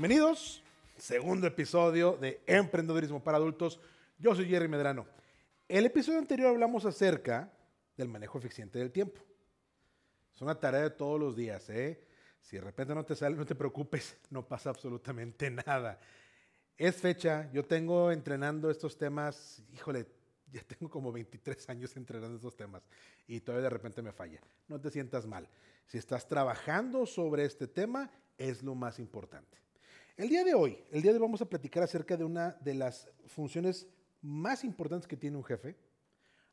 Bienvenidos, segundo episodio de Emprendedurismo para Adultos. Yo soy Jerry Medrano. El episodio anterior hablamos acerca del manejo eficiente del tiempo. Es una tarea de todos los días, ¿eh? Si de repente no te sale, no te preocupes, no pasa absolutamente nada. Es fecha, yo tengo entrenando estos temas, híjole, ya tengo como 23 años entrenando estos temas y todavía de repente me falla. No te sientas mal. Si estás trabajando sobre este tema, es lo más importante. El día de hoy, el día de hoy vamos a platicar acerca de una de las funciones más importantes que tiene un jefe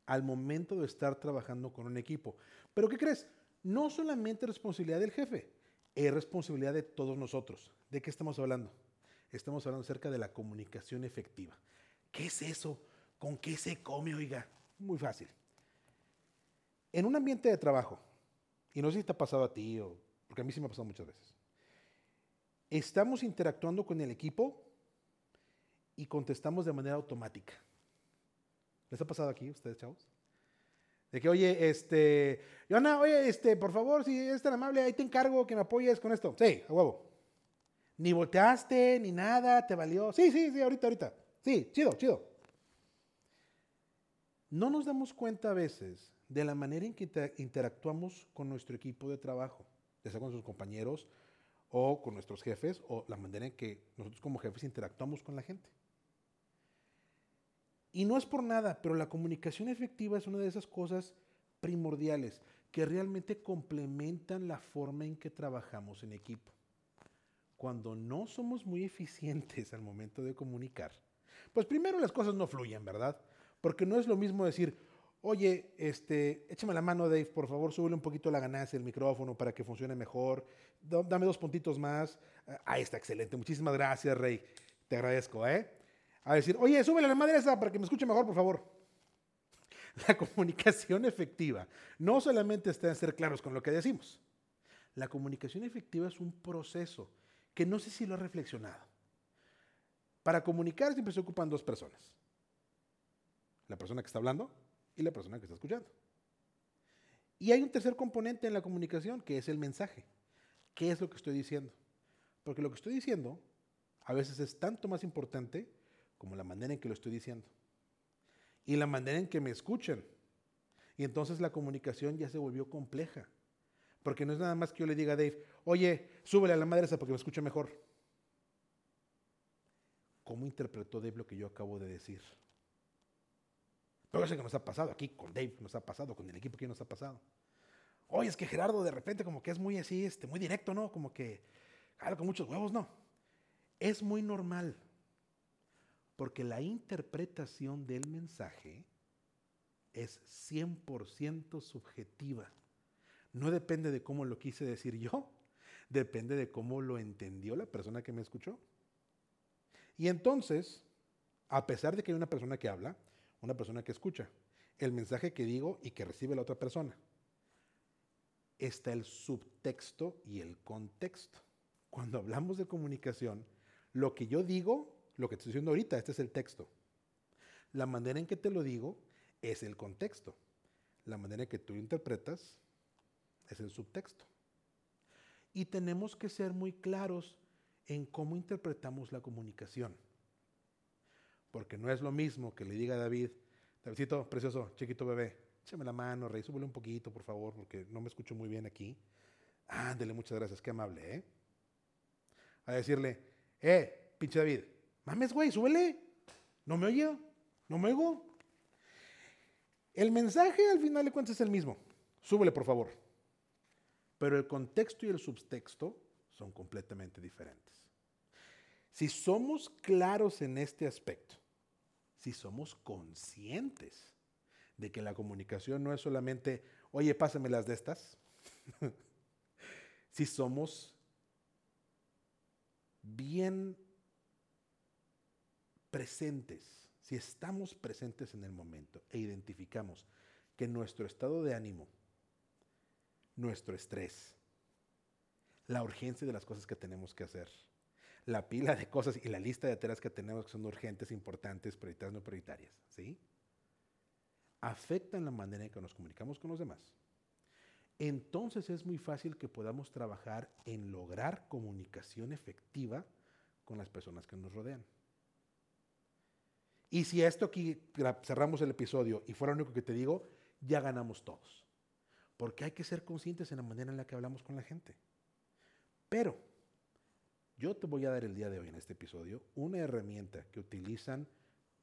al momento de estar trabajando con un equipo. Pero ¿qué crees? No solamente responsabilidad del jefe, es responsabilidad de todos nosotros. ¿De qué estamos hablando? Estamos hablando acerca de la comunicación efectiva. ¿Qué es eso? ¿Con qué se come, oiga? Muy fácil. En un ambiente de trabajo, y no sé si te ha pasado a ti, o, porque a mí sí me ha pasado muchas veces, estamos interactuando con el equipo y contestamos de manera automática. ¿Les ha pasado aquí, ustedes, chavos? De que, oye, este, Joana, oye, este, por favor, si es tan amable, ahí te encargo que me apoyes con esto. Sí, a huevo. Ni volteaste, ni nada, te valió. Sí, sí, sí, ahorita, ahorita. Sí, chido, chido. No nos damos cuenta a veces de la manera en que interactuamos con nuestro equipo de trabajo, ya sea con sus compañeros o con nuestros jefes, o la manera en que nosotros como jefes interactuamos con la gente. Y no es por nada, pero la comunicación efectiva es una de esas cosas primordiales que realmente complementan la forma en que trabajamos en equipo. Cuando no somos muy eficientes al momento de comunicar, pues primero las cosas no fluyen, ¿verdad? Porque no es lo mismo decir, oye, este, échame la mano, Dave, por favor, súbele un poquito la ganancia del micrófono para que funcione mejor, dame dos puntitos más. Ah, está excelente, muchísimas gracias, Rey, te agradezco, ¿eh? A decir, oye, súbele la madre esa para que me escuche mejor, por favor. La comunicación efectiva no solamente está en ser claros con lo que decimos. La comunicación efectiva es un proceso que no sé si lo has reflexionado. Para comunicar siempre se ocupan dos personas. La persona que está hablando y la persona que está escuchando. Y hay un tercer componente en la comunicación que es el mensaje. ¿Qué es lo que estoy diciendo? Porque lo que estoy diciendo a veces es tanto más importante como la manera en que lo estoy diciendo. Y la manera en que me escuchan. Y entonces la comunicación ya se volvió compleja. Porque no es nada más que yo le diga a Dave, oye, súbele a la madre esa porque me escuche mejor. ¿Cómo interpretó Dave lo que yo acabo de decir? Pero eso que nos ha pasado aquí con Dave, nos ha pasado con el equipo que nos ha pasado. Oye, es que Gerardo de repente como que es muy así, este, muy directo, ¿no? Como que, claro, con muchos huevos, no. Es muy normal. Porque la interpretación del mensaje es 100% subjetiva. No depende de cómo lo quise decir yo, depende de cómo lo entendió la persona que me escuchó. Y entonces, a pesar de que hay una persona que habla, una persona que escucha, el mensaje que digo y que recibe la otra persona. Está el subtexto y el contexto. Cuando hablamos de comunicación, lo que yo digo, lo que estoy diciendo ahorita, este es el texto. La manera en que te lo digo es el contexto. La manera en que tú interpretas es el subtexto. Y tenemos que ser muy claros en cómo interpretamos la comunicación. Porque no es lo mismo que le diga a David, Davidito, precioso, chiquito bebé, échame la mano, rey, súbele un poquito, por favor, porque no me escucho muy bien aquí. Ándele, muchas gracias, qué amable, ¿eh? A decirle, eh, pinche David, mames, güey, súbele. ¿No me oye? ¿No me oigo? El mensaje al final de cuentas es el mismo. Súbele, por favor. Pero el contexto y el subtexto son completamente diferentes. Si somos claros en este aspecto, si somos conscientes de que la comunicación no es solamente, oye, pásame las de estas, si somos bien presentes, si estamos presentes en el momento e identificamos que nuestro estado de ánimo, nuestro estrés, la urgencia de las cosas que tenemos que hacer, la pila de cosas y la lista de tareas que tenemos que son urgentes, importantes, prioritarias, no prioritarias, ¿sí? Afectan la manera en que nos comunicamos con los demás. Entonces es muy fácil que podamos trabajar en lograr comunicación efectiva con las personas que nos rodean. Y si esto aquí cerramos el episodio y fuera lo único que te digo, ya ganamos todos. Porque hay que ser conscientes en la manera en la que hablamos con la gente. Pero yo te voy a dar el día de hoy en este episodio una herramienta que utilizan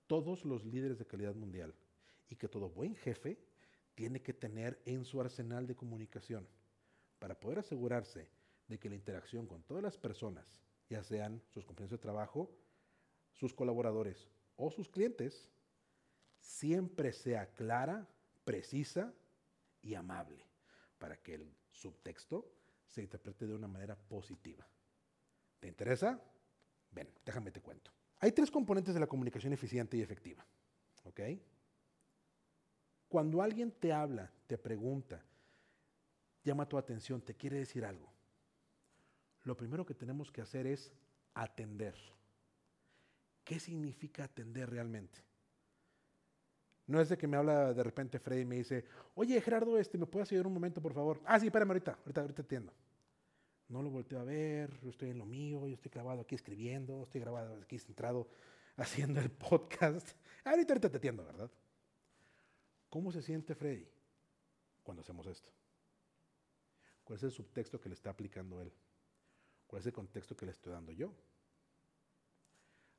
todos los líderes de calidad mundial y que todo buen jefe tiene que tener en su arsenal de comunicación para poder asegurarse de que la interacción con todas las personas, ya sean sus compañeros de trabajo, sus colaboradores o sus clientes, siempre sea clara, precisa y amable, para que el subtexto se interprete de una manera positiva. ¿Te interesa? Ven, déjame te cuento. Hay tres componentes de la comunicación eficiente y efectiva. ¿Ok? Cuando alguien te habla, te pregunta, llama tu atención, te quiere decir algo, lo primero que tenemos que hacer es atender. ¿Qué significa atender realmente? No es de que me habla de repente Freddy y me dice, oye Gerardo, este, ¿me puedes ayudar un momento, por favor? Ah, sí, espérame ahorita, ahorita, ahorita atiendo. No lo volteo a ver, yo estoy en lo mío, yo estoy grabado aquí escribiendo, estoy grabado aquí centrado haciendo el podcast. Ahorita, ahorita te atiendo, ¿verdad? ¿Cómo se siente Freddy cuando hacemos esto? ¿Cuál es el subtexto que le está aplicando él? ¿Cuál es el contexto que le estoy dando yo?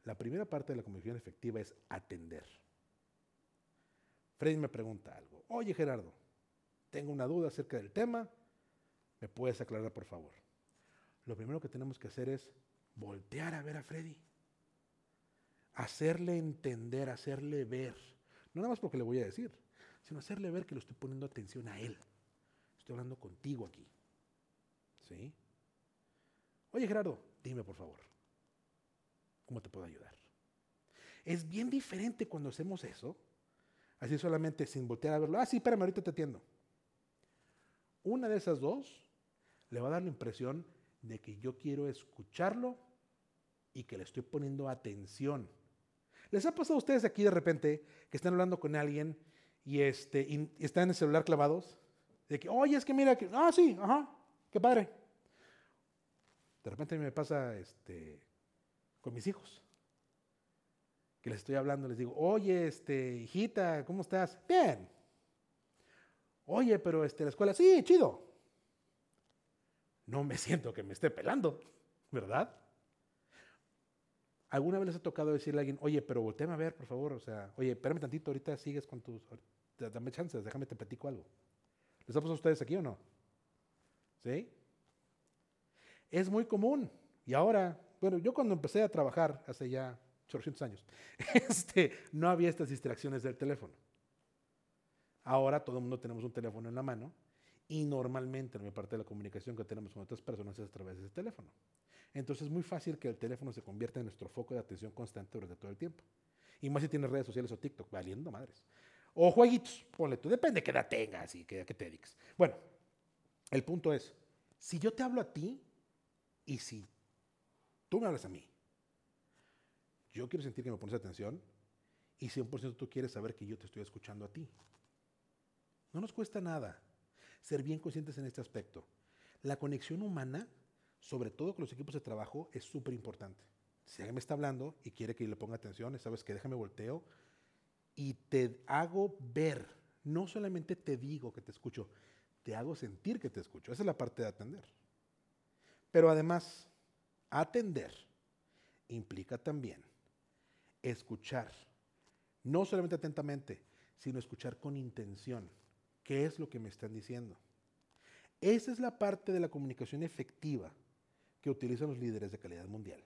La primera parte de la comunicación efectiva es atender. Freddy me pregunta algo. Oye Gerardo, tengo una duda acerca del tema. ¿Me puedes aclarar, por favor? Lo primero que tenemos que hacer es voltear a ver a Freddy. Hacerle entender, hacerle ver. No nada más porque le voy a decir, sino hacerle ver que lo estoy poniendo atención a él. Estoy hablando contigo aquí. ¿Sí? Oye Gerardo, dime por favor, ¿cómo te puedo ayudar? Es bien diferente cuando hacemos eso, así solamente sin voltear a verlo. Ah, sí, espérame, ahorita te atiendo. Una de esas dos le va a dar la impresión de que yo quiero escucharlo y que le estoy poniendo atención. ¿Les ha pasado a ustedes aquí de repente que están hablando con alguien y, este, y están en el celular clavados? De que, oye, es que mira, que, ah, sí, ajá, qué padre. De repente a mí me pasa este, con mis hijos. Que les estoy hablando, les digo, oye, este, hijita, ¿cómo estás? Bien. Oye, pero este, la escuela, sí, chido. No me siento que me esté pelando, ¿verdad? ¿Alguna vez les ha tocado decirle a alguien, oye, pero volteame a ver, por favor? O sea, oye, espérame tantito, ahorita sigues con tus... Dame chances, déjame te platico algo. ¿Les ha pasado a ustedes aquí o no? ¿Sí? Es muy común. Y ahora, bueno, yo cuando empecé a trabajar hace ya 800 años, este, no había estas distracciones del teléfono. Ahora todo el mundo tenemos un teléfono en la mano y normalmente la parte de la comunicación que tenemos con otras personas es a través de ese teléfono. Entonces es muy fácil que el teléfono se convierta en nuestro foco de atención constante durante todo el tiempo. Y más si tienes redes sociales o TikTok, valiendo madres. O jueguitos, ponle tú, depende de qué edad tengas y qué, qué te dediques. Bueno, el punto es, si yo te hablo a ti, y si tú me hablas a mí, yo quiero sentir que me pones atención y 100% tú quieres saber que yo te estoy escuchando a ti. No nos cuesta nada ser bien conscientes en este aspecto. La conexión humana, sobre todo con los equipos de trabajo, es súper importante. Si alguien me está hablando y quiere que le ponga atención, sabes que déjame volteo y te hago ver. No solamente te digo que te escucho, te hago sentir que te escucho. Esa es la parte de atender. Pero además, atender implica también escuchar, no solamente atentamente, sino escuchar con intención. ¿Qué es lo que me están diciendo? Esa es la parte de la comunicación efectiva que utilizan los líderes de calidad mundial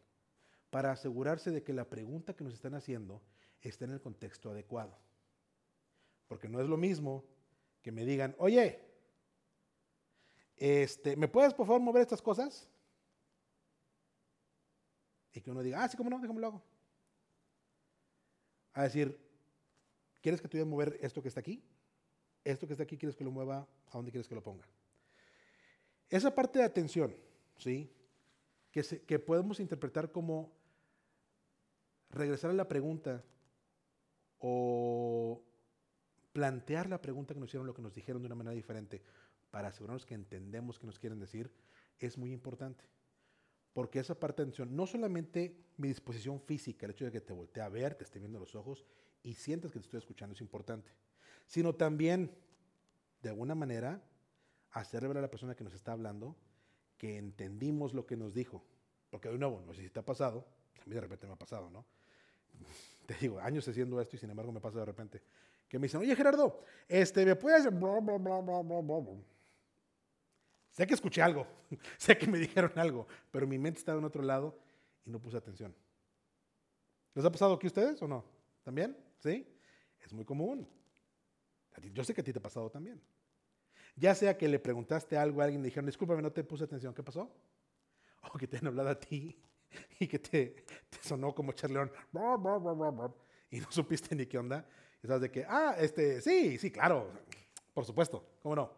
para asegurarse de que la pregunta que nos están haciendo está en el contexto adecuado. Porque no es lo mismo que me digan, oye, este, ¿me puedes por favor mover estas cosas? Y que uno diga, ah, sí, cómo no, déjame lo hago. A decir, ¿quieres que te voy a mover esto que está aquí? Esto que está aquí, ¿quieres que lo mueva? ¿A dónde quieres que lo ponga? Esa parte de atención, ¿sí? Que, que podemos interpretar como regresar a la pregunta o plantear la pregunta que nos hicieron, lo que nos dijeron de una manera diferente, para asegurarnos que entendemos qué nos quieren decir, es muy importante. porque esa parte de atención, no solamente mi disposición física, el hecho de que te voltee a ver, te esté viendo los ojos y sientas que te estoy escuchando es importante, sino también, de alguna manera, hacer ver a la persona que nos está hablando que entendimos lo que nos dijo. Porque de nuevo, no sé si te ha pasado, a mí de repente me ha pasado, ¿no? Te digo, años haciendo esto y sin embargo me pasa de repente. Que me dicen, oye Gerardo, este, ¿me puedes...? sé que escuché algo, sé que me dijeron algo, pero mi mente estaba en otro lado y no puse atención. ¿Les ha pasado aquí a ustedes o no? ¿También? ¿Sí? Es muy común. Yo sé que a ti te ha pasado también. Ya sea que le preguntaste algo a alguien y dijeron, discúlpame, no te puse atención, ¿qué pasó? O que te han hablado a ti y que te, sonó como charleón y no supiste ni qué onda. Y sabes de que, ah, este, sí, sí, claro, por supuesto, ¿cómo no?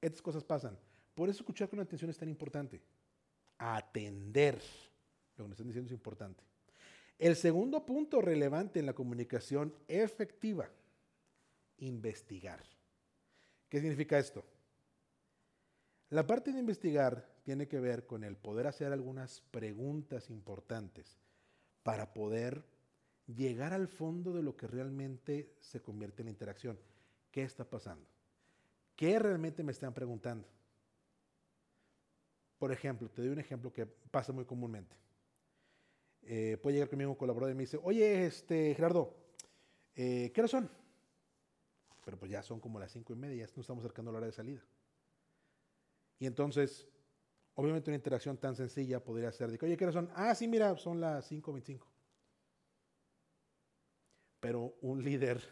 Estas cosas pasan. Por eso escuchar con atención es tan importante. Atender. Lo que nos están diciendo es importante. El segundo punto relevante en la comunicación efectiva, investigar. ¿Qué significa esto? La parte de investigar tiene que ver con el poder hacer algunas preguntas importantes para poder llegar al fondo de lo que realmente se convierte en interacción. ¿Qué está pasando? ¿Qué realmente me están preguntando? Por ejemplo, te doy un ejemplo que pasa muy comúnmente. Eh, puede llegar conmigo un colaborador y me dice, oye, este, Gerardo, eh, ¿qué hora son? Pero pues ya son como las cinco y media, ya nos estamos acercando a la hora de salida. Y entonces, obviamente una interacción tan sencilla podría ser de que, oye, ¿qué hora son? Ah, sí, mira, son las 5.25. Pero un líder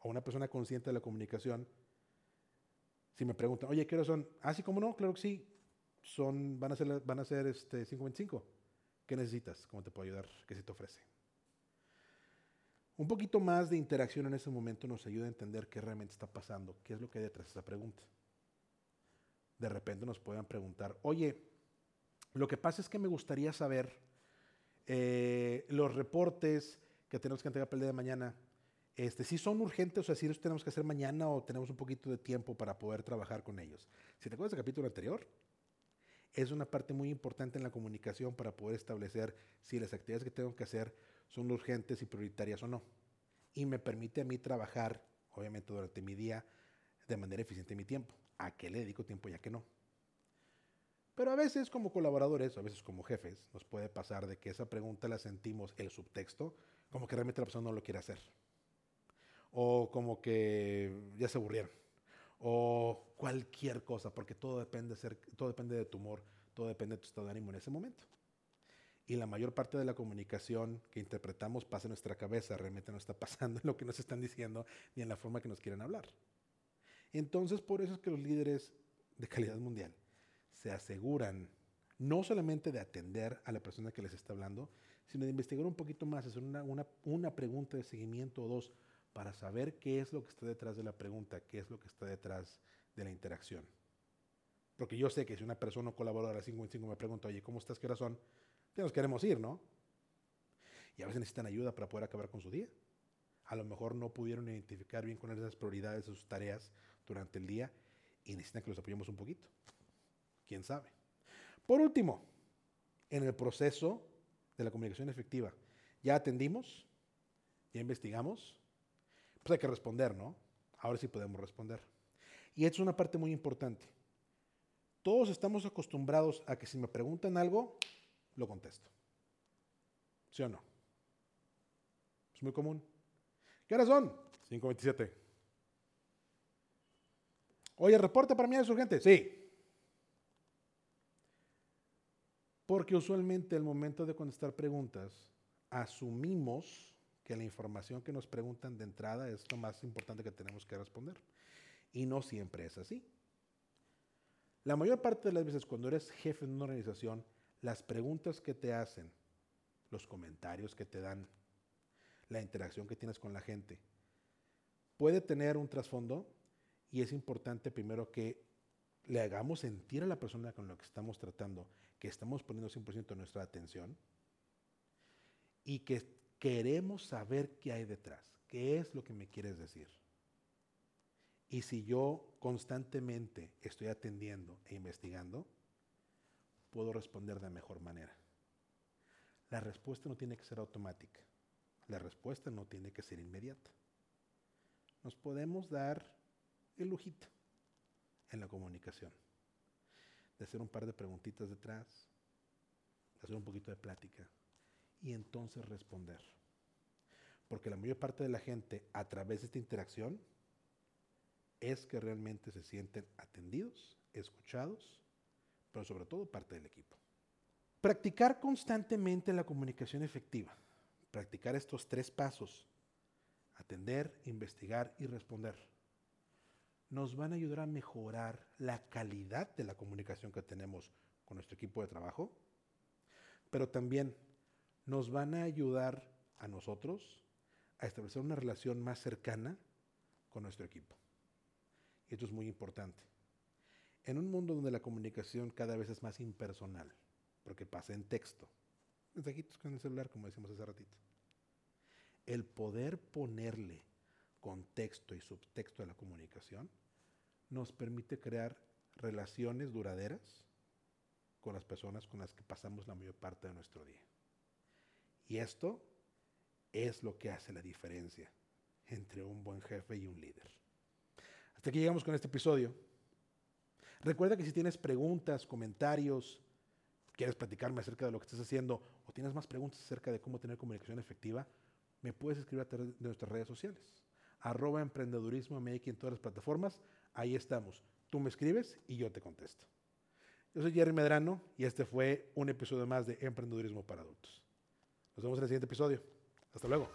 o una persona consciente de la comunicación, si me preguntan, oye, ¿qué hora son? Ah, sí, ¿cómo no? Claro que sí. Son, van a ser, van a ser este, 5.25. ¿Qué necesitas? ¿Cómo te puedo ayudar? ¿Qué se te ofrece? Un poquito más de interacción en ese momento nos ayuda a entender qué realmente está pasando, qué es lo que hay detrás de esa pregunta. De repente nos pueden preguntar, oye, lo que pasa es que me gustaría saber eh, los reportes que tenemos que entregar para el día de mañana, este, si son urgentes, o sea, si los tenemos que hacer mañana o tenemos un poquito de tiempo para poder trabajar con ellos. Si te acuerdas del capítulo anterior, es una parte muy importante en la comunicación para poder establecer si las actividades que tengo que hacer son urgentes y prioritarias o no. Y me permite a mí trabajar, obviamente durante mi día, de manera eficiente mi tiempo. ¿A qué le dedico tiempo y a qué no? Pero a veces como colaboradores, a veces como jefes, nos puede pasar de que esa pregunta la sentimos, el subtexto, como que realmente la persona no lo quiere hacer. O como que ya se aburrieron. O cualquier cosa, porque todo depende, ser, todo depende de tu humor, todo depende de tu estado de ánimo en ese momento y la mayor parte de la comunicación que interpretamos pasa en nuestra cabeza, realmente no está pasando en lo que nos están diciendo ni en la forma que nos quieren hablar. Entonces, por eso es que los líderes de calidad mundial se aseguran no solamente de atender a la persona que les está hablando, sino de investigar un poquito más, hacer una, una, una pregunta de seguimiento o dos para saber qué es lo que está detrás de la pregunta, qué es lo que está detrás de la interacción. Porque yo sé que si una persona o colaboradora 5 en 5 me pregunta, oye, ¿cómo estás? ¿Qué razón? Ya nos queremos ir, ¿no? Y a veces necesitan ayuda para poder acabar con su día. A lo mejor no pudieron identificar bien con esas prioridades de sus tareas durante el día y necesitan que los apoyemos un poquito. ¿Quién sabe? Por último, en el proceso de la comunicación efectiva, ya atendimos, ya investigamos, pues hay que responder, ¿no? Ahora sí podemos responder. Y esto es una parte muy importante. Todos estamos acostumbrados a que si me preguntan algo, lo contesto. ¿Sí o no? Es muy común. ¿Qué horas son? 5.27. Oye, reporte para mí es urgente. Sí. Porque usualmente al momento de contestar preguntas, asumimos que la información que nos preguntan de entrada es lo más importante que tenemos que responder. Y no siempre es así. La mayor parte de las veces cuando eres jefe de una organización, las preguntas que te hacen, los comentarios que te dan, la interacción que tienes con la gente, puede tener un trasfondo y es importante primero que le hagamos sentir a la persona con la que estamos tratando que estamos poniendo 100% de nuestra atención y que queremos saber qué hay detrás, qué es lo que me quieres decir. Y si yo constantemente estoy atendiendo e investigando, puedo responder de mejor manera. La respuesta no tiene que ser automática. La respuesta no tiene que ser inmediata. Nos podemos dar el lujito en la comunicación de hacer un par de preguntitas detrás, de hacer un poquito de plática y entonces responder. Porque la mayor parte de la gente a través de esta interacción es que realmente se sienten atendidos, escuchados, sobre todo parte del equipo. Practicar constantemente la comunicación efectiva, practicar estos tres pasos, atender, investigar y responder, nos van a ayudar a mejorar la calidad de la comunicación que tenemos con nuestro equipo de trabajo, pero también nos van a ayudar a nosotros a establecer una relación más cercana con nuestro equipo. Y esto es muy importante. En un mundo donde la comunicación cada vez es más impersonal, porque pasa en texto, mensajitos con el celular, como decimos hace ratito, el poder ponerle contexto y subtexto a la comunicación nos permite crear relaciones duraderas con las personas con las que pasamos la mayor parte de nuestro día. Y esto es lo que hace la diferencia entre un buen jefe y un líder. Hasta aquí llegamos con este episodio. Recuerda que si tienes preguntas, comentarios, quieres platicarme acerca de lo que estás haciendo o tienes más preguntas acerca de cómo tener comunicación efectiva, me puedes escribir a través de nuestras redes sociales. Arroba emprendedurismo MX en todas las plataformas. Ahí estamos. Tú me escribes y yo te contesto. Yo soy Jerry Medrano y este fue un episodio más de Emprendedurismo para Adultos. Nos vemos en el siguiente episodio. Hasta luego.